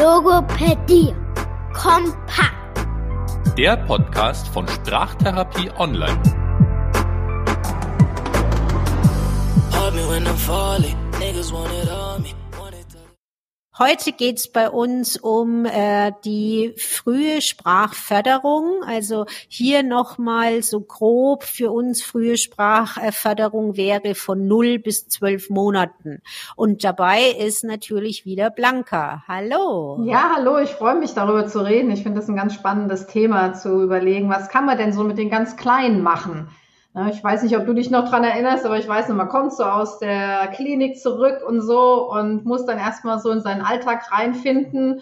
Logopädie. Kompakt. Der Podcast von Sprachtherapie Online. Hold me when I'm falling. Niggas want it on me. Heute geht's bei uns um äh, die frühe Sprachförderung. Also hier nochmal so grob für uns frühe Sprachförderung wäre von 0 bis 12 Monaten. Und dabei ist natürlich wieder Blanca. Hallo. Ja, hallo. Ich freue mich darüber zu reden. Ich finde das ein ganz spannendes Thema zu überlegen. Was kann man denn so mit den ganz Kleinen machen? Ich weiß nicht, ob du dich noch dran erinnerst, aber ich weiß noch, man kommt so aus der Klinik zurück und so und muss dann erstmal so in seinen Alltag reinfinden.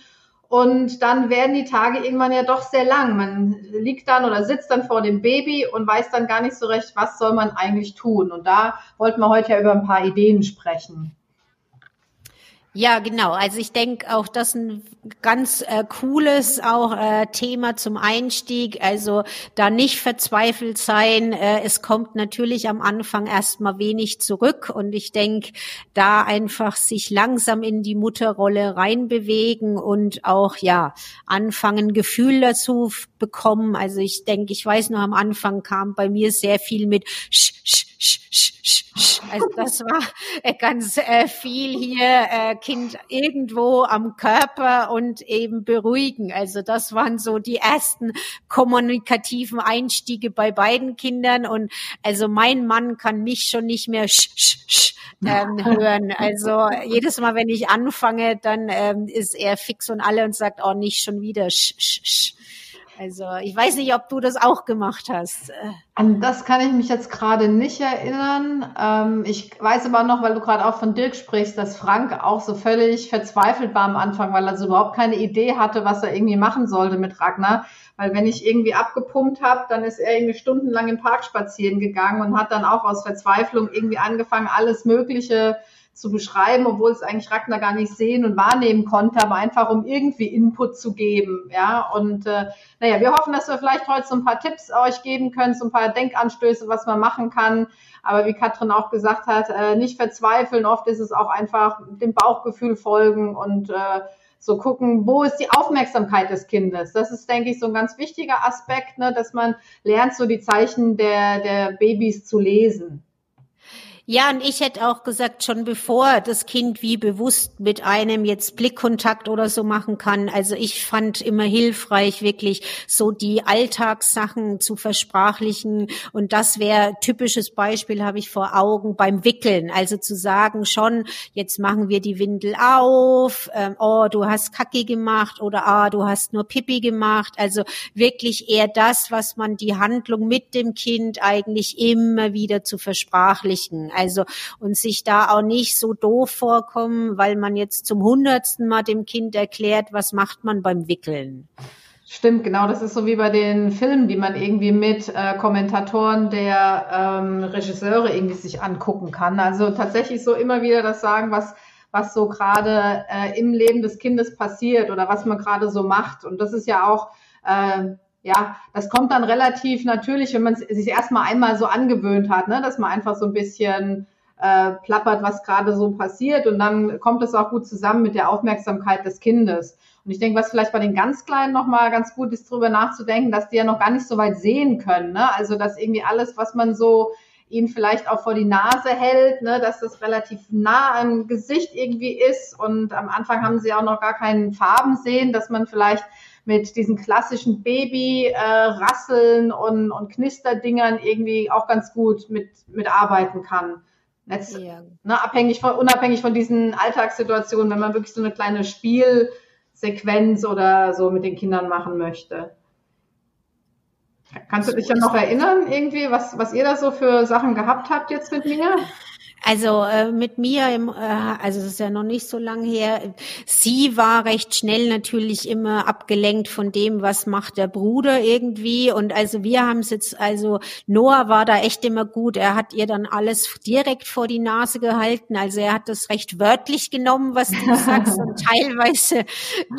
Und dann werden die Tage irgendwann ja doch sehr lang. Man liegt dann oder sitzt dann vor dem Baby und weiß dann gar nicht so recht, was soll man eigentlich tun. Und da wollten wir heute ja über ein paar Ideen sprechen. Ja, genau. Also ich denke auch, das ein ganz äh, cooles auch äh, Thema zum Einstieg. Also da nicht verzweifelt sein. Äh, es kommt natürlich am Anfang erstmal wenig zurück und ich denke, da einfach sich langsam in die Mutterrolle reinbewegen und auch ja anfangen Gefühl dazu bekommen. Also ich denke, ich weiß noch am Anfang kam bei mir sehr viel mit sch, sch, sch, sch, sch, sch. Also das war äh, ganz äh, viel hier äh, Kind irgendwo am Körper und eben beruhigen. Also das waren so die ersten kommunikativen Einstiege bei beiden Kindern. Und also mein Mann kann mich schon nicht mehr sch, sch, sch, ähm, hören. Also jedes Mal, wenn ich anfange, dann ähm, ist er fix und alle und sagt, oh, nicht schon wieder sch, sch, sch. Also ich weiß nicht, ob du das auch gemacht hast. An das kann ich mich jetzt gerade nicht erinnern. Ähm, ich weiß aber noch, weil du gerade auch von Dirk sprichst, dass Frank auch so völlig verzweifelt war am Anfang, weil er so überhaupt keine Idee hatte, was er irgendwie machen sollte mit Ragnar. Weil wenn ich irgendwie abgepumpt habe, dann ist er irgendwie stundenlang im Park spazieren gegangen und hat dann auch aus Verzweiflung irgendwie angefangen, alles Mögliche zu beschreiben, obwohl es eigentlich Ragnar gar nicht sehen und wahrnehmen konnte, aber einfach um irgendwie Input zu geben. Ja, und äh, naja, wir hoffen, dass wir vielleicht heute so ein paar Tipps euch geben können, so ein paar Denkanstöße, was man machen kann. Aber wie Katrin auch gesagt hat, äh, nicht verzweifeln. Oft ist es auch einfach dem Bauchgefühl folgen und äh, so gucken, wo ist die Aufmerksamkeit des Kindes. Das ist, denke ich, so ein ganz wichtiger Aspekt, ne, dass man lernt, so die Zeichen der, der Babys zu lesen. Ja, und ich hätte auch gesagt, schon bevor das Kind wie bewusst mit einem jetzt Blickkontakt oder so machen kann. Also ich fand immer hilfreich, wirklich so die Alltagssachen zu versprachlichen. Und das wäre typisches Beispiel, habe ich vor Augen beim Wickeln. Also zu sagen schon, jetzt machen wir die Windel auf, ähm, oh, du hast Kacke gemacht oder ah, du hast nur Pipi gemacht. Also wirklich eher das, was man die Handlung mit dem Kind eigentlich immer wieder zu versprachlichen. Also und sich da auch nicht so doof vorkommen, weil man jetzt zum hundertsten Mal dem Kind erklärt, was macht man beim Wickeln. Stimmt, genau. Das ist so wie bei den Filmen, die man irgendwie mit äh, Kommentatoren der ähm, Regisseure irgendwie sich angucken kann. Also tatsächlich so immer wieder das sagen, was was so gerade äh, im Leben des Kindes passiert oder was man gerade so macht. Und das ist ja auch äh, ja, das kommt dann relativ natürlich, wenn man sich erstmal einmal so angewöhnt hat, ne, dass man einfach so ein bisschen äh, plappert, was gerade so passiert und dann kommt es auch gut zusammen mit der Aufmerksamkeit des Kindes. Und ich denke, was vielleicht bei den ganz Kleinen nochmal ganz gut ist, darüber nachzudenken, dass die ja noch gar nicht so weit sehen können. Ne? Also, dass irgendwie alles, was man so ihnen vielleicht auch vor die Nase hält, ne, dass das relativ nah am Gesicht irgendwie ist und am Anfang haben sie auch noch gar keinen Farben sehen, dass man vielleicht mit diesen klassischen Baby-Rasseln äh, und, und Knisterdingern irgendwie auch ganz gut mit, mit arbeiten kann. Jetzt, ja. ne, abhängig von, unabhängig von diesen Alltagssituationen, wenn man wirklich so eine kleine Spielsequenz oder so mit den Kindern machen möchte. Kannst du dich dann noch erinnern, irgendwie, was, was ihr da so für Sachen gehabt habt jetzt mit mir? Also äh, mit mir, im, äh, also es ist ja noch nicht so lange her, sie war recht schnell natürlich immer abgelenkt von dem, was macht der Bruder irgendwie. Und also wir haben es jetzt, also Noah war da echt immer gut. Er hat ihr dann alles direkt vor die Nase gehalten. Also er hat das recht wörtlich genommen, was du sagst, und teilweise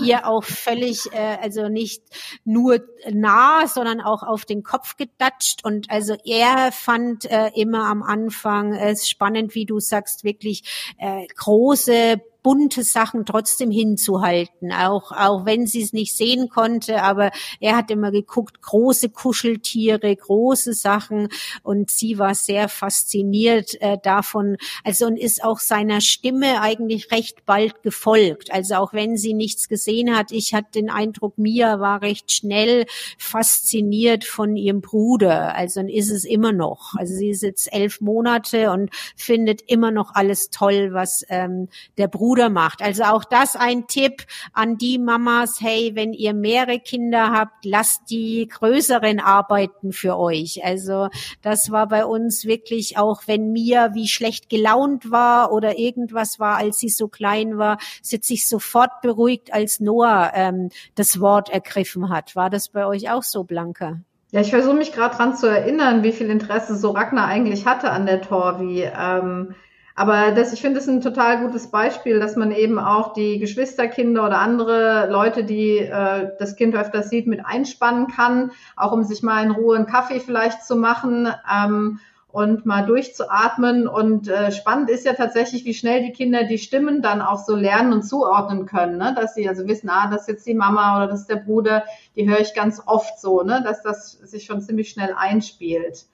ihr auch völlig, äh, also nicht nur nah, sondern auch auf den Kopf gedatscht. Und also er fand äh, immer am Anfang es spannend, wie du sagst, wirklich äh, große bunte Sachen trotzdem hinzuhalten, auch, auch wenn sie es nicht sehen konnte, aber er hat immer geguckt, große Kuscheltiere, große Sachen. Und sie war sehr fasziniert äh, davon, also und ist auch seiner Stimme eigentlich recht bald gefolgt, also auch wenn sie nichts gesehen hat, ich hatte den Eindruck, Mia war recht schnell fasziniert von ihrem Bruder, also ist es immer noch, also sie ist jetzt elf Monate und findet immer noch alles toll, was ähm, der Bruder macht. Also auch das ein Tipp an die Mamas, hey, wenn ihr mehrere Kinder habt, lasst die größeren arbeiten für euch. Also das war bei uns wirklich auch, wenn mir wie schlecht gelaunt war oder irgendwas war, als sie so klein war, sie sich sofort beruhigt, als Noah ähm, das Wort ergriffen hat. War das bei euch auch so, Blanca? Ja, ich versuche mich gerade dran zu erinnern, wie viel Interesse so Ragnar eigentlich hatte an der Torvi. Ähm, aber das, ich finde es ein total gutes Beispiel, dass man eben auch die Geschwisterkinder oder andere Leute, die äh, das Kind öfters sieht, mit einspannen kann, auch um sich mal in Ruhe einen Kaffee vielleicht zu machen. Ähm, und mal durchzuatmen. Und äh, spannend ist ja tatsächlich, wie schnell die Kinder die Stimmen dann auch so lernen und zuordnen können, ne? dass sie also wissen, ah, das ist jetzt die Mama oder das ist der Bruder, die höre ich ganz oft so, ne? dass das sich schon ziemlich schnell einspielt.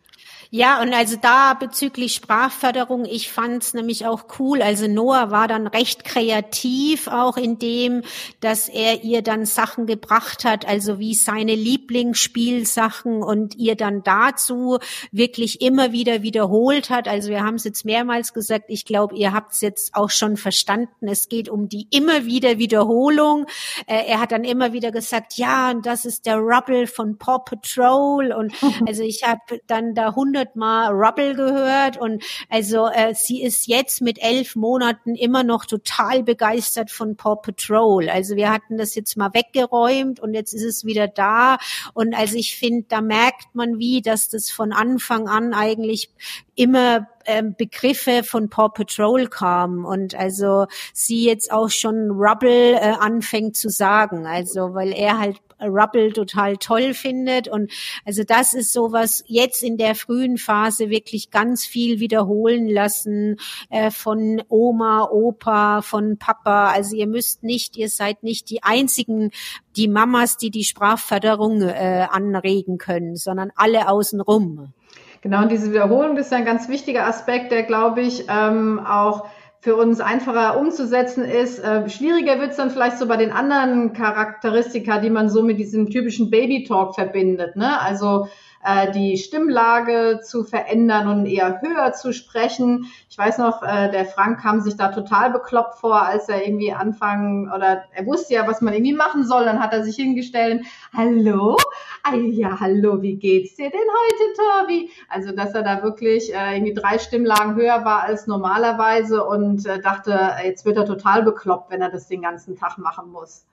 Ja, und also da bezüglich Sprachförderung, ich fand's nämlich auch cool. Also Noah war dann recht kreativ auch in dem, dass er ihr dann Sachen gebracht hat, also wie seine Lieblingsspielsachen und ihr dann dazu wirklich immer wieder wiederholt hat. Also wir haben es jetzt mehrmals gesagt, ich glaube, ihr habt es jetzt auch schon verstanden. Es geht um die immer wieder Wiederholung. Äh, er hat dann immer wieder gesagt, ja, und das ist der Rubble von Paw Patrol. Und also ich habe dann da hundertmal Rubble gehört und also äh, sie ist jetzt mit elf Monaten immer noch total begeistert von Paw Patrol. Also wir hatten das jetzt mal weggeräumt und jetzt ist es wieder da. Und also ich finde, da merkt man wie, dass das von Anfang an eigentlich immer ähm, Begriffe von Paw Patrol kamen. Und also sie jetzt auch schon Rubble äh, anfängt zu sagen, also weil er halt Rubble total toll findet. Und also das ist sowas jetzt in der frühen Phase wirklich ganz viel wiederholen lassen äh, von Oma, Opa, von Papa. Also ihr müsst nicht, ihr seid nicht die einzigen, die Mamas, die die Sprachförderung äh, anregen können, sondern alle außenrum. Genau, und diese Wiederholung ist ein ganz wichtiger Aspekt, der, glaube ich, ähm, auch für uns einfacher umzusetzen ist. Äh, schwieriger wird es dann vielleicht so bei den anderen Charakteristika, die man so mit diesem typischen Baby-Talk verbindet. Ne? Also äh, die Stimmlage zu verändern und eher höher zu sprechen. Ich weiß noch, äh, der Frank kam sich da total bekloppt vor, als er irgendwie anfangen oder er wusste ja, was man irgendwie machen soll. Dann hat er sich hingestellt, hallo, ah, ja, hallo, wie geht's dir denn heute, Torbi? Also, dass er da wirklich äh, irgendwie drei Stimmlagen höher war als normalerweise und äh, dachte, jetzt wird er total bekloppt, wenn er das den ganzen Tag machen muss.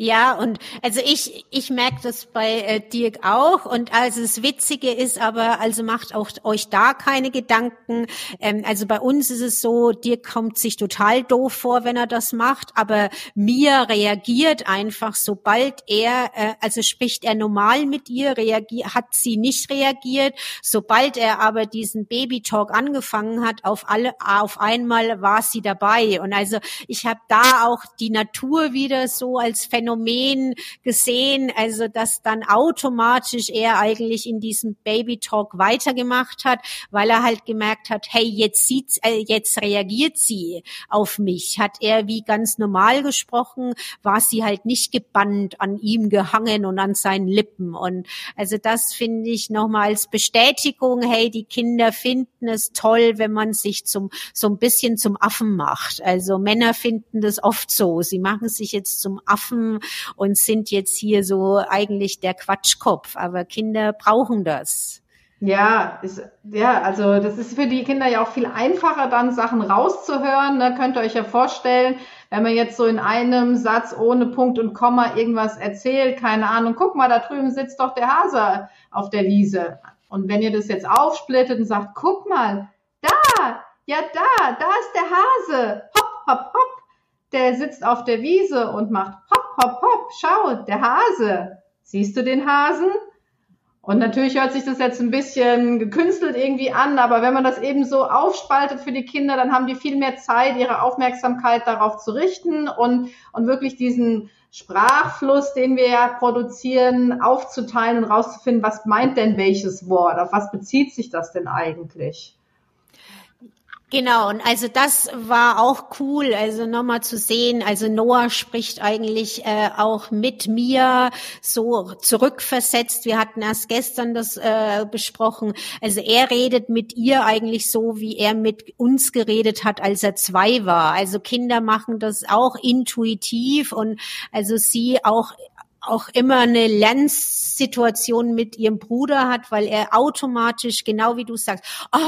Ja, und also ich, ich merke das bei äh, Dirk auch. Und also das Witzige ist aber, also macht auch euch da keine Gedanken. Ähm, also bei uns ist es so, Dirk kommt sich total doof vor, wenn er das macht, aber mir reagiert einfach, sobald er, äh, also spricht er normal mit ihr, reagiert, hat sie nicht reagiert. Sobald er aber diesen Baby-Talk angefangen hat, auf alle, auf einmal war sie dabei. Und also ich habe da auch die Natur wieder so als Phänomen Phänomen gesehen, also dass dann automatisch er eigentlich in diesem Baby Talk weitergemacht hat, weil er halt gemerkt hat, hey, jetzt sieht, äh, jetzt reagiert sie auf mich. Hat er wie ganz normal gesprochen, war sie halt nicht gebannt an ihm gehangen und an seinen Lippen. Und also das finde ich nochmal als Bestätigung, hey, die Kinder finden es toll, wenn man sich zum, so ein bisschen zum Affen macht. Also Männer finden das oft so. Sie machen sich jetzt zum Affen und sind jetzt hier so eigentlich der Quatschkopf. Aber Kinder brauchen das. Ja, ist, ja, also das ist für die Kinder ja auch viel einfacher, dann Sachen rauszuhören. Ne? Könnt ihr euch ja vorstellen, wenn man jetzt so in einem Satz ohne Punkt und Komma irgendwas erzählt, keine Ahnung, guck mal, da drüben sitzt doch der Hase auf der Wiese. Und wenn ihr das jetzt aufsplittet und sagt, guck mal, da, ja da, da ist der Hase, hopp, hopp, hopp, der sitzt auf der Wiese und macht hopp, hopp, hopp, schau, der Hase. Siehst du den Hasen? Und natürlich hört sich das jetzt ein bisschen gekünstelt irgendwie an, aber wenn man das eben so aufspaltet für die Kinder, dann haben die viel mehr Zeit, ihre Aufmerksamkeit darauf zu richten und, und wirklich diesen Sprachfluss, den wir ja produzieren, aufzuteilen und rauszufinden, was meint denn welches Wort, auf was bezieht sich das denn eigentlich? Genau, und also das war auch cool, also nochmal zu sehen, also Noah spricht eigentlich äh, auch mit mir so zurückversetzt. Wir hatten erst gestern das äh, besprochen. Also er redet mit ihr eigentlich so, wie er mit uns geredet hat, als er zwei war. Also Kinder machen das auch intuitiv und also sie auch auch immer eine Lernsituation mit ihrem Bruder hat, weil er automatisch, genau wie du sagst, oh,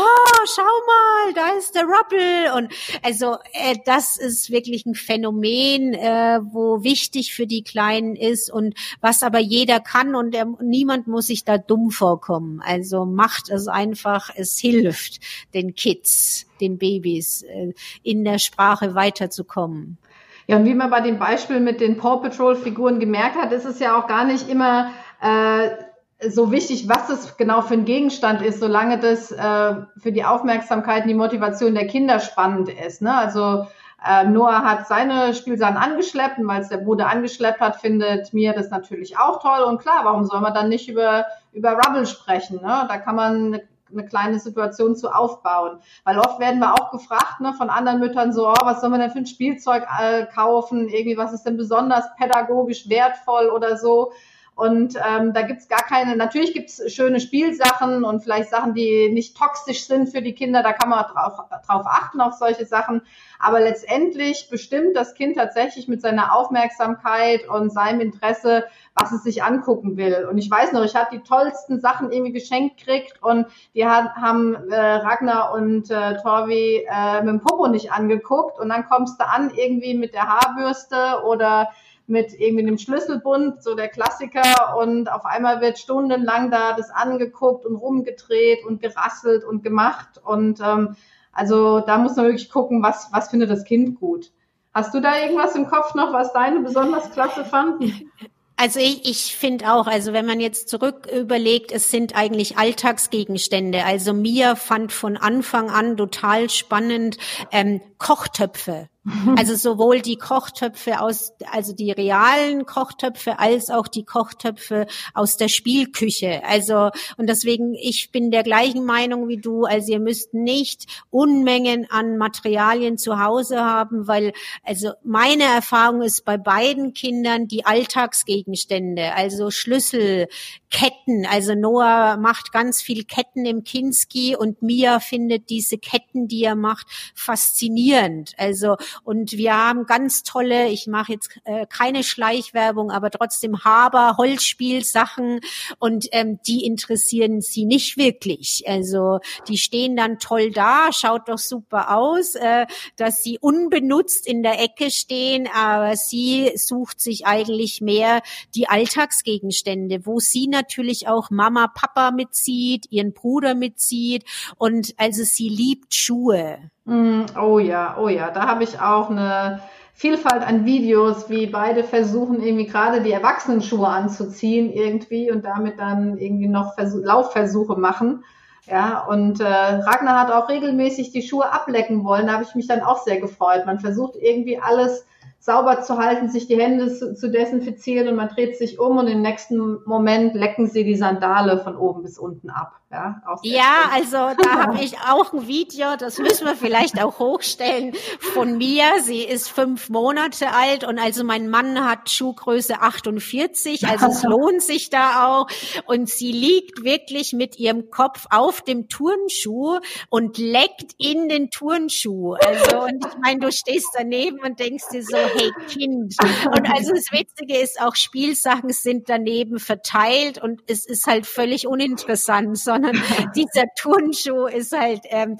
schau mal, da ist der Ruppel. Und also äh, das ist wirklich ein Phänomen, äh, wo wichtig für die Kleinen ist und was aber jeder kann und der, niemand muss sich da dumm vorkommen. Also macht es einfach, es hilft den Kids, den Babys, äh, in der Sprache weiterzukommen. Ja, und wie man bei dem Beispiel mit den Paw Patrol Figuren gemerkt hat, ist es ja auch gar nicht immer äh, so wichtig, was es genau für ein Gegenstand ist, solange das äh, für die Aufmerksamkeit und die Motivation der Kinder spannend ist. Ne? Also äh, Noah hat seine Spielsachen angeschleppt und weil es der Bruder angeschleppt hat, findet mir das natürlich auch toll. Und klar, warum soll man dann nicht über, über Rubble sprechen? Ne? Da kann man eine kleine Situation zu aufbauen. Weil oft werden wir auch gefragt ne, von anderen Müttern so, oh, was soll man denn für ein Spielzeug äh, kaufen? Irgendwie, was ist denn besonders pädagogisch wertvoll oder so? Und ähm, da gibt's gar keine, natürlich gibt's schöne Spielsachen und vielleicht Sachen, die nicht toxisch sind für die Kinder, da kann man drauf, drauf achten auf solche Sachen. Aber letztendlich bestimmt das Kind tatsächlich mit seiner Aufmerksamkeit und seinem Interesse, was es sich angucken will. Und ich weiß noch, ich habe die tollsten Sachen irgendwie geschenkt gekriegt und die hat, haben äh, Ragnar und äh, Torvi äh, mit dem Popo nicht angeguckt. Und dann kommst du an irgendwie mit der Haarbürste oder mit irgendwie einem Schlüsselbund, so der Klassiker, und auf einmal wird stundenlang da das angeguckt und rumgedreht und gerasselt und gemacht. Und ähm, also da muss man wirklich gucken, was, was findet das Kind gut. Hast du da irgendwas im Kopf noch, was deine besonders klasse fanden? Also ich, ich finde auch, also wenn man jetzt zurück überlegt, es sind eigentlich Alltagsgegenstände. Also mir fand von Anfang an total spannend ähm, Kochtöpfe. Also sowohl die Kochtöpfe aus, also die realen Kochtöpfe als auch die Kochtöpfe aus der Spielküche. Also, und deswegen, ich bin der gleichen Meinung wie du. Also ihr müsst nicht Unmengen an Materialien zu Hause haben, weil, also meine Erfahrung ist bei beiden Kindern die Alltagsgegenstände, also Schlüssel, Ketten. Also Noah macht ganz viel Ketten im Kinski und Mia findet diese Ketten, die er macht, faszinierend. Also und wir haben ganz tolle, ich mache jetzt äh, keine Schleichwerbung, aber trotzdem Haber, Holzspielsachen und ähm, die interessieren sie nicht wirklich. Also die stehen dann toll da, schaut doch super aus, äh, dass sie unbenutzt in der Ecke stehen, aber sie sucht sich eigentlich mehr die Alltagsgegenstände, wo sie natürlich auch Mama, Papa mitzieht, ihren Bruder mitzieht und also sie liebt Schuhe. Mm, oh ja, oh ja, da habe ich auch eine Vielfalt an Videos, wie beide versuchen, irgendwie gerade die Erwachsenenschuhe anzuziehen irgendwie und damit dann irgendwie noch Versuch, Laufversuche machen. Ja, und äh, Ragnar hat auch regelmäßig die Schuhe ablecken wollen. Da habe ich mich dann auch sehr gefreut. Man versucht irgendwie alles sauber zu halten, sich die Hände zu, zu, desinfizieren und man dreht sich um und im nächsten Moment lecken sie die Sandale von oben bis unten ab. Ja, ja also da habe ich auch ein Video, das müssen wir vielleicht auch hochstellen, von mir. Sie ist fünf Monate alt und also mein Mann hat Schuhgröße 48, also es lohnt sich da auch. Und sie liegt wirklich mit ihrem Kopf auf dem Turnschuh und leckt in den Turnschuh. Also und ich meine, du stehst daneben und denkst dir so, hey Kind. Und also das Witzige ist auch, Spielsachen sind daneben verteilt und es ist halt völlig uninteressant, sondern sondern dieser Turnschuh ist halt ähm,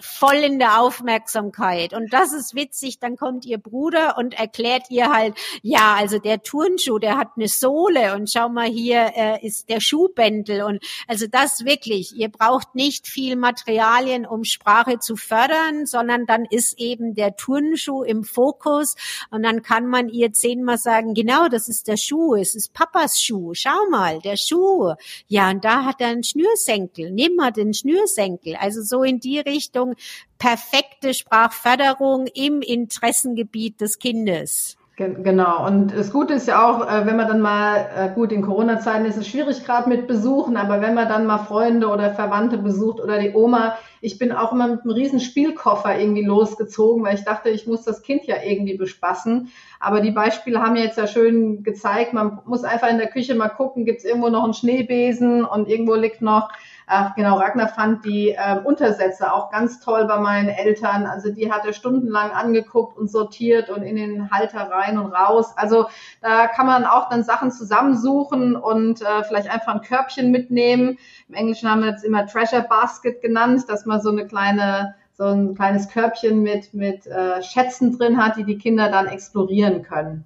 voll in der Aufmerksamkeit. Und das ist witzig, dann kommt ihr Bruder und erklärt ihr halt, ja, also der Turnschuh, der hat eine Sohle und schau mal hier äh, ist der Schuhbändel und also das wirklich, ihr braucht nicht viel Materialien, um Sprache zu fördern, sondern dann ist eben der Turnschuh im Fokus und dann kann man ihr zehnmal sagen, genau, das ist der Schuh, es ist Papas Schuh, schau mal, der Schuh. Ja, und da hat er einen Schnürsenkel, nimm mal den Schnürsenkel. Also so in die Richtung perfekte Sprachförderung im Interessengebiet des Kindes. Genau. Und das Gute ist ja auch, äh, wenn man dann mal, äh, gut, in Corona-Zeiten ist es schwierig gerade mit Besuchen, aber wenn man dann mal Freunde oder Verwandte besucht oder die Oma, ich bin auch immer mit einem riesen Spielkoffer irgendwie losgezogen, weil ich dachte, ich muss das Kind ja irgendwie bespaßen. Aber die Beispiele haben jetzt ja schön gezeigt, man muss einfach in der Küche mal gucken, gibt es irgendwo noch einen Schneebesen und irgendwo liegt noch Ach, genau, Ragnar fand die äh, Untersätze auch ganz toll bei meinen Eltern. Also die hat er stundenlang angeguckt und sortiert und in den Halter rein und raus. Also da kann man auch dann Sachen zusammensuchen und äh, vielleicht einfach ein Körbchen mitnehmen. Im Englischen haben wir jetzt immer Treasure Basket genannt, dass man so eine kleine so ein kleines Körbchen mit, mit äh, Schätzen drin hat, die die Kinder dann explorieren können.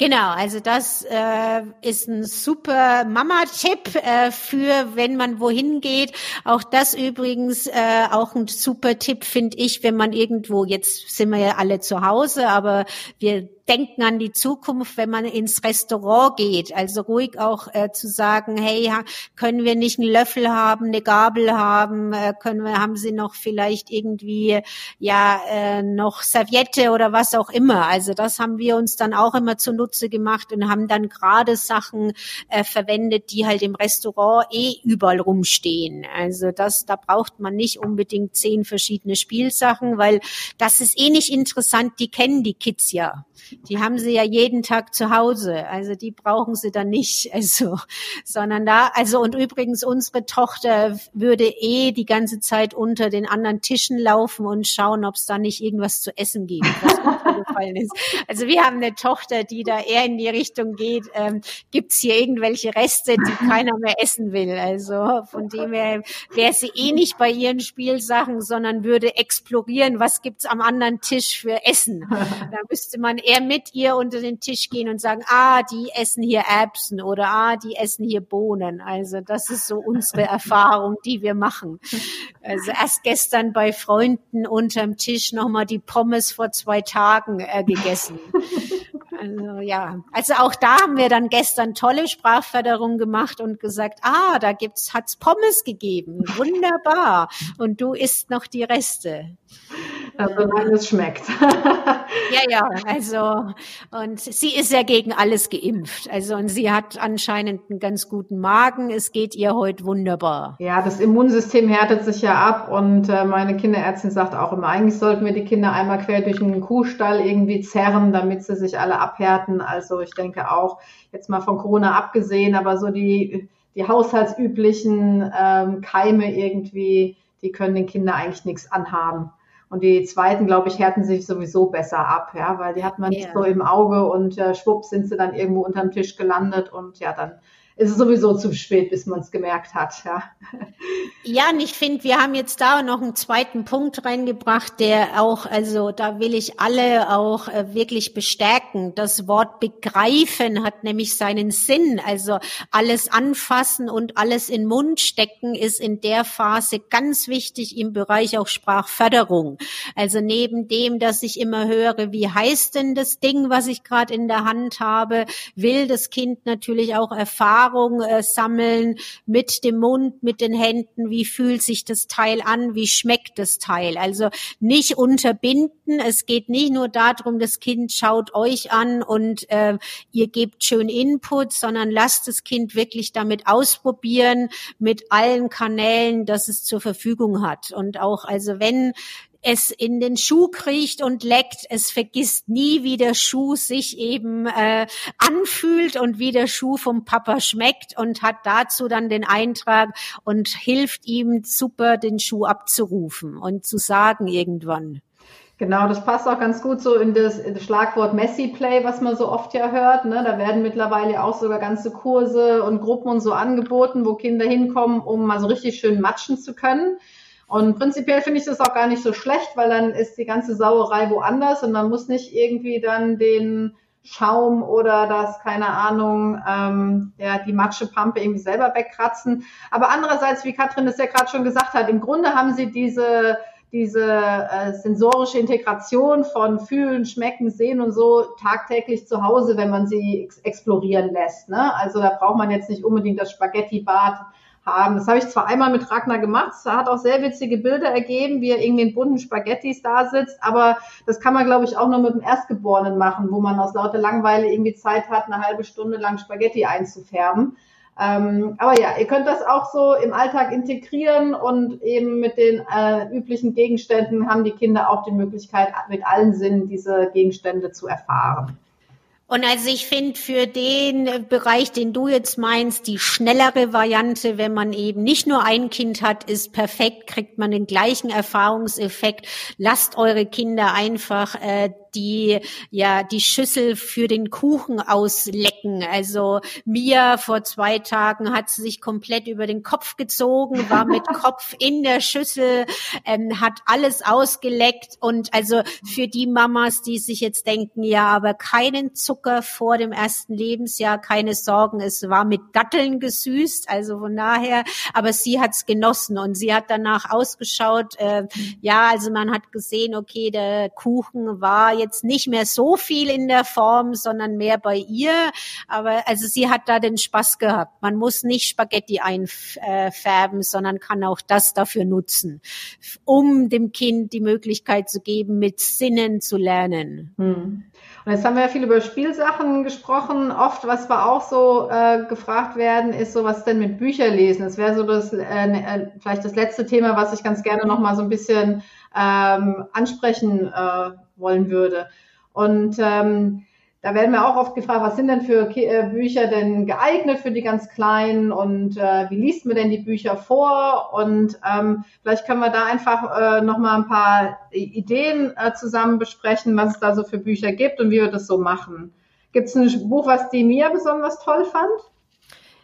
Genau, also das äh, ist ein super Mama-Tipp äh, für, wenn man wohin geht. Auch das übrigens äh, auch ein super Tipp finde ich, wenn man irgendwo jetzt sind wir ja alle zu Hause, aber wir Denken an die Zukunft, wenn man ins Restaurant geht. Also ruhig auch äh, zu sagen, hey, können wir nicht einen Löffel haben, eine Gabel haben, äh, können wir, haben Sie noch vielleicht irgendwie ja äh, noch Serviette oder was auch immer. Also das haben wir uns dann auch immer zunutze gemacht und haben dann gerade Sachen äh, verwendet, die halt im Restaurant eh überall rumstehen. Also das, da braucht man nicht unbedingt zehn verschiedene Spielsachen, weil das ist eh nicht interessant. Die kennen die Kids ja. Die haben sie ja jeden Tag zu Hause. Also die brauchen sie dann nicht. Also, sondern da, also und übrigens unsere Tochter würde eh die ganze Zeit unter den anderen Tischen laufen und schauen, ob es da nicht irgendwas zu essen gibt, was gefallen ist. Also wir haben eine Tochter, die da eher in die Richtung geht, ähm, gibt es hier irgendwelche Reste, die keiner mehr essen will. Also von dem her wäre sie eh nicht bei ihren Spielsachen, sondern würde explorieren, was gibt's am anderen Tisch für Essen. Da müsste man eher mit ihr unter den Tisch gehen und sagen, ah, die essen hier Erbsen oder ah, die essen hier Bohnen. Also das ist so unsere Erfahrung, die wir machen. Also erst gestern bei Freunden unterm Tisch nochmal die Pommes vor zwei Tagen äh, gegessen. Also ja, also auch da haben wir dann gestern tolle Sprachförderung gemacht und gesagt, ah, da gibt's hat's Pommes gegeben, wunderbar. Und du isst noch die Reste. Also solange es schmeckt. ja, ja, also und sie ist ja gegen alles geimpft. Also und sie hat anscheinend einen ganz guten Magen. Es geht ihr heute wunderbar. Ja, das Immunsystem härtet sich ja ab und äh, meine Kinderärztin sagt auch immer, eigentlich sollten wir die Kinder einmal quer durch einen Kuhstall irgendwie zerren, damit sie sich alle abhärten. Also ich denke auch, jetzt mal von Corona abgesehen, aber so die, die haushaltsüblichen ähm, Keime irgendwie, die können den Kindern eigentlich nichts anhaben. Und die zweiten, glaube ich, härten sich sowieso besser ab, ja, weil die hat man nicht so im Auge und äh, schwupps sind sie dann irgendwo unterm Tisch gelandet und ja, dann ist es sowieso zu spät, bis man es gemerkt hat. Ja. ja, und ich finde, wir haben jetzt da noch einen zweiten Punkt reingebracht, der auch, also da will ich alle auch äh, wirklich bestärken. Das Wort begreifen hat nämlich seinen Sinn. Also alles anfassen und alles in Mund stecken ist in der Phase ganz wichtig im Bereich auch Sprachförderung. Also neben dem, dass ich immer höre, wie heißt denn das Ding, was ich gerade in der Hand habe, will das Kind natürlich auch erfahren, Erfahrung äh, sammeln mit dem Mund, mit den Händen. Wie fühlt sich das Teil an? Wie schmeckt das Teil? Also nicht unterbinden. Es geht nicht nur darum, das Kind schaut euch an und äh, ihr gebt schön Input, sondern lasst das Kind wirklich damit ausprobieren mit allen Kanälen, dass es zur Verfügung hat. Und auch also wenn es in den Schuh kriecht und leckt. Es vergisst nie, wie der Schuh sich eben äh, anfühlt und wie der Schuh vom Papa schmeckt und hat dazu dann den Eintrag und hilft ihm super, den Schuh abzurufen und zu sagen irgendwann. Genau, das passt auch ganz gut so in das, in das Schlagwort Messi-Play, was man so oft ja hört. Ne? Da werden mittlerweile auch sogar ganze Kurse und Gruppen und so angeboten, wo Kinder hinkommen, um mal so richtig schön matschen zu können. Und prinzipiell finde ich das auch gar nicht so schlecht, weil dann ist die ganze Sauerei woanders und man muss nicht irgendwie dann den Schaum oder das, keine Ahnung, ähm, ja, die Matschepampe irgendwie selber wegkratzen. Aber andererseits, wie Katrin es ja gerade schon gesagt hat, im Grunde haben sie diese diese äh, sensorische Integration von Fühlen, Schmecken, Sehen und so tagtäglich zu Hause, wenn man sie ex explorieren lässt. Ne? Also da braucht man jetzt nicht unbedingt das Spaghetti-Bad haben. Das habe ich zwar einmal mit Ragnar gemacht, es hat auch sehr witzige Bilder ergeben, wie er irgendwie in bunten Spaghettis da sitzt, aber das kann man, glaube ich, auch nur mit dem Erstgeborenen machen, wo man aus lauter Langeweile irgendwie Zeit hat, eine halbe Stunde lang Spaghetti einzufärben. Ähm, aber ja, ihr könnt das auch so im Alltag integrieren und eben mit den äh, üblichen Gegenständen haben die Kinder auch die Möglichkeit, mit allen Sinnen diese Gegenstände zu erfahren. Und also ich finde für den Bereich, den du jetzt meinst, die schnellere Variante, wenn man eben nicht nur ein Kind hat, ist perfekt, kriegt man den gleichen Erfahrungseffekt. Lasst eure Kinder einfach äh, die ja die Schüssel für den Kuchen auslecken. Also Mia vor zwei Tagen hat sie sich komplett über den Kopf gezogen, war mit Kopf in der Schüssel, ähm, hat alles ausgeleckt und also für die Mamas, die sich jetzt denken, ja, aber keinen Zucker vor dem ersten Lebensjahr, keine Sorgen, es war mit Datteln gesüßt, also von daher, aber sie hat's genossen und sie hat danach ausgeschaut, äh, ja, also man hat gesehen, okay, der Kuchen war jetzt nicht mehr so viel in der Form, sondern mehr bei ihr. Aber also sie hat da den Spaß gehabt. Man muss nicht Spaghetti einfärben, sondern kann auch das dafür nutzen, um dem Kind die Möglichkeit zu geben, mit Sinnen zu lernen. Hm. Und jetzt haben wir ja viel über Spielsachen gesprochen. Oft, was wir auch so äh, gefragt werden, ist so, was denn mit Bücherlesen? Das wäre so das äh, äh, vielleicht das letzte Thema, was ich ganz gerne noch mal so ein bisschen ähm, ansprechen äh, wollen würde. Und ähm, da werden wir auch oft gefragt, was sind denn für äh, Bücher denn geeignet für die ganz Kleinen und äh, wie liest man denn die Bücher vor? Und ähm, vielleicht können wir da einfach äh, nochmal ein paar Ideen äh, zusammen besprechen, was es da so für Bücher gibt und wie wir das so machen. Gibt es ein Buch, was die Mia besonders toll fand?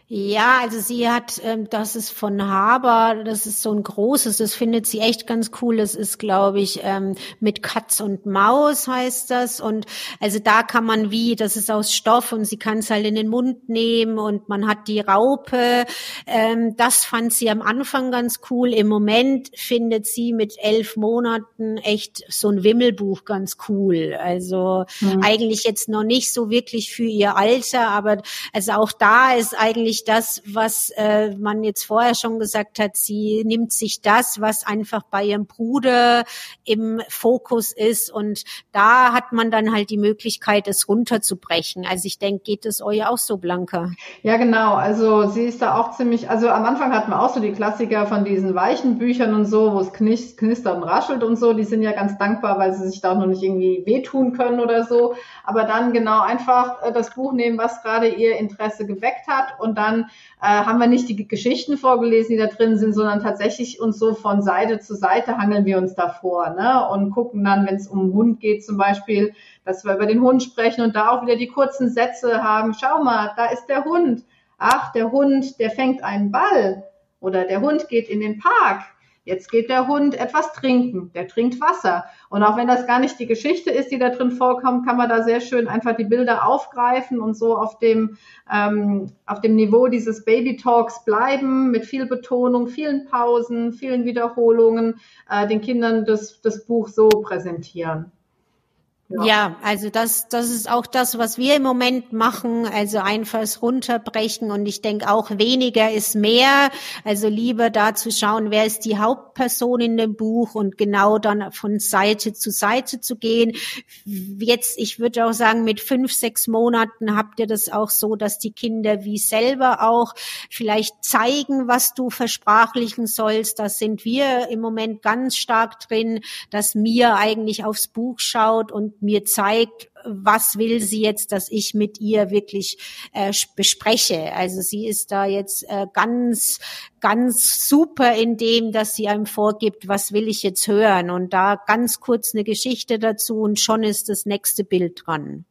Ja, also sie hat, ähm, das ist von Haber, das ist so ein großes, das findet sie echt ganz cool. Das ist, glaube ich, ähm, mit Katz und Maus heißt das. Und also da kann man wie, das ist aus Stoff und sie kann es halt in den Mund nehmen und man hat die Raupe. Ähm, das fand sie am Anfang ganz cool. Im Moment findet sie mit elf Monaten echt so ein Wimmelbuch ganz cool. Also mhm. eigentlich jetzt noch nicht so wirklich für ihr Alter, aber also auch da ist eigentlich eigentlich das, was äh, man jetzt vorher schon gesagt hat. Sie nimmt sich das, was einfach bei ihrem Bruder im Fokus ist und da hat man dann halt die Möglichkeit, es runterzubrechen. Also ich denke, geht es euch auch so, Blanca? Ja, genau. Also sie ist da auch ziemlich, also am Anfang hatten wir auch so die Klassiker von diesen weichen Büchern und so, wo es knistert und raschelt und so. Die sind ja ganz dankbar, weil sie sich da auch noch nicht irgendwie wehtun können oder so. Aber dann genau einfach äh, das Buch nehmen, was gerade ihr Interesse geweckt hat und dann äh, haben wir nicht die Geschichten vorgelesen, die da drin sind, sondern tatsächlich uns so von Seite zu Seite hangeln wir uns davor ne? und gucken dann, wenn es um den Hund geht zum Beispiel, dass wir über den Hund sprechen und da auch wieder die kurzen Sätze haben. Schau mal, da ist der Hund. Ach, der Hund, der fängt einen Ball. Oder der Hund geht in den Park. Jetzt geht der Hund etwas trinken, der trinkt Wasser. Und auch wenn das gar nicht die Geschichte ist, die da drin vorkommt, kann man da sehr schön einfach die Bilder aufgreifen und so auf dem, ähm, auf dem Niveau dieses Baby Talks bleiben, mit viel Betonung, vielen Pausen, vielen Wiederholungen, äh, den Kindern das, das Buch so präsentieren. Ja. ja, also das, das ist auch das, was wir im Moment machen. Also einfach runterbrechen und ich denke auch weniger ist mehr. Also lieber da zu schauen, wer ist die Hauptperson in dem Buch und genau dann von Seite zu Seite zu gehen. Jetzt, ich würde auch sagen, mit fünf, sechs Monaten habt ihr das auch so, dass die Kinder wie selber auch vielleicht zeigen, was du versprachlichen sollst. Da sind wir im Moment ganz stark drin, dass mir eigentlich aufs Buch schaut und mir zeigt, was will sie jetzt, dass ich mit ihr wirklich äh, bespreche. Also sie ist da jetzt äh, ganz, ganz super in dem, dass sie einem vorgibt, was will ich jetzt hören und da ganz kurz eine Geschichte dazu und schon ist das nächste Bild dran.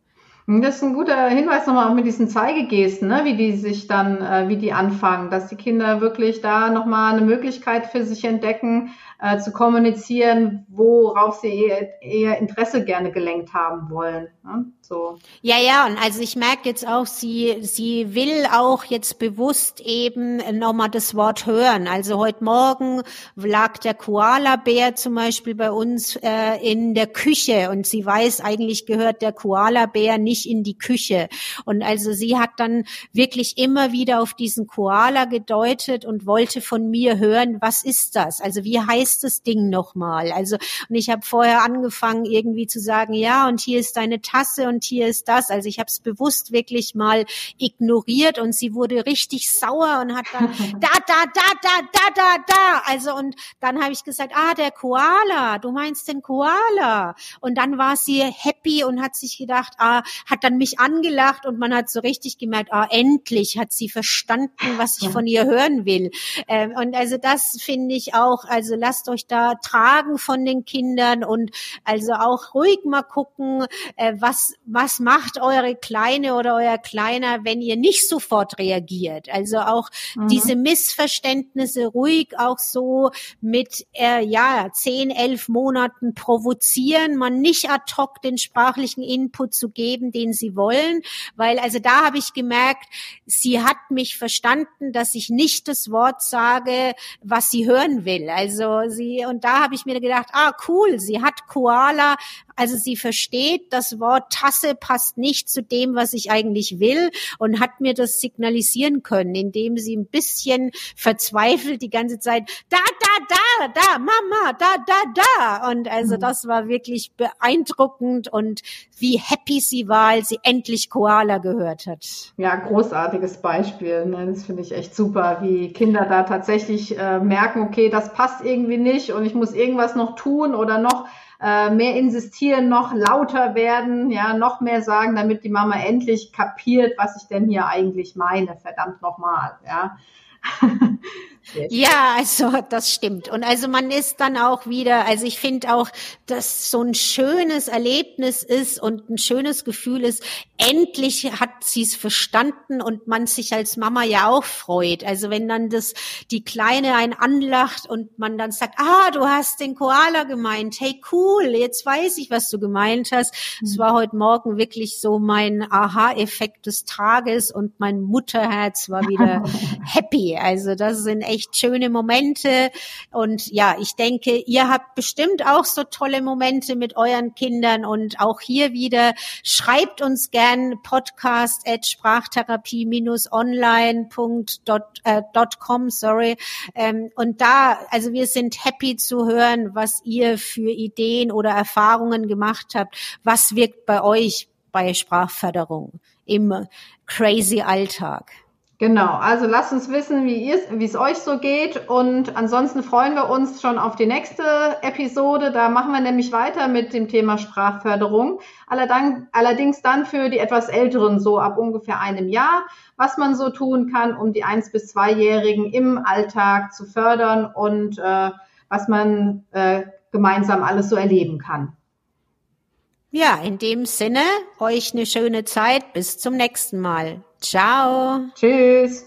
Das ist ein guter Hinweis nochmal auch mit diesen Zeigegesten, ne? wie die sich dann, äh, wie die anfangen, dass die Kinder wirklich da nochmal eine Möglichkeit für sich entdecken, äh, zu kommunizieren, worauf sie eher, eher Interesse gerne gelenkt haben wollen. Ne? So. Ja, ja, und also ich merke jetzt auch, sie, sie will auch jetzt bewusst eben nochmal das Wort hören. Also heute Morgen lag der Koala-Bär zum Beispiel bei uns äh, in der Küche und sie weiß, eigentlich gehört der Koala-Bär nicht in die Küche. Und also sie hat dann wirklich immer wieder auf diesen Koala gedeutet und wollte von mir hören, was ist das? Also wie heißt das Ding nochmal? Also, und ich habe vorher angefangen irgendwie zu sagen, ja, und hier ist deine Tasse und hier ist das. Also ich habe es bewusst wirklich mal ignoriert und sie wurde richtig sauer und hat dann da, da, da, da, da, da, da. Also und dann habe ich gesagt, ah, der Koala, du meinst den Koala. Und dann war sie happy und hat sich gedacht, ah, hat dann mich angelacht und man hat so richtig gemerkt, ah, endlich hat sie verstanden, was ich von ihr hören will. Ähm, und also das finde ich auch, also lasst euch da tragen von den Kindern und also auch ruhig mal gucken, äh, was, was macht eure Kleine oder euer Kleiner, wenn ihr nicht sofort reagiert. Also auch mhm. diese Missverständnisse ruhig auch so mit, äh, ja, zehn, elf Monaten provozieren, man nicht ad hoc den sprachlichen Input zu geben, den sie wollen, weil also da habe ich gemerkt, sie hat mich verstanden, dass ich nicht das Wort sage, was sie hören will. Also sie, und da habe ich mir gedacht, ah, cool, sie hat Koala, also sie versteht, das Wort Tasse passt nicht zu dem, was ich eigentlich will und hat mir das signalisieren können, indem sie ein bisschen verzweifelt die ganze Zeit, da, da, da, Mama, da, da, da. Und also mhm. das war wirklich beeindruckend und wie happy sie war, als sie endlich Koala gehört hat. Ja, großartiges Beispiel. Ne? Das finde ich echt super, wie Kinder da tatsächlich äh, merken, okay, das passt irgendwie nicht und ich muss irgendwas noch tun oder noch äh, mehr insistieren, noch lauter werden, ja, noch mehr sagen, damit die Mama endlich kapiert, was ich denn hier eigentlich meine, verdammt nochmal, ja. Ja, also das stimmt. Und also man ist dann auch wieder, also ich finde auch, dass so ein schönes Erlebnis ist und ein schönes Gefühl ist, endlich hat sie es verstanden und man sich als Mama ja auch freut. Also wenn dann das die Kleine einen anlacht und man dann sagt, ah, du hast den Koala gemeint, hey cool, jetzt weiß ich, was du gemeint hast. Es mhm. war heute Morgen wirklich so mein Aha-Effekt des Tages und mein Mutterherz war wieder happy. Also das sind echt echt schöne Momente. Und ja, ich denke, ihr habt bestimmt auch so tolle Momente mit euren Kindern. Und auch hier wieder, schreibt uns gern podcast at sprachtherapie-online.com, sorry. Ähm, und da, also wir sind happy zu hören, was ihr für Ideen oder Erfahrungen gemacht habt. Was wirkt bei euch bei Sprachförderung im crazy Alltag? Genau, also lasst uns wissen, wie es euch so geht. Und ansonsten freuen wir uns schon auf die nächste Episode. Da machen wir nämlich weiter mit dem Thema Sprachförderung. Allerdings dann für die etwas Älteren, so ab ungefähr einem Jahr, was man so tun kann, um die eins bis zweijährigen im Alltag zu fördern und äh, was man äh, gemeinsam alles so erleben kann. Ja, in dem Sinne, euch eine schöne Zeit. Bis zum nächsten Mal. Ciao. Tschüss.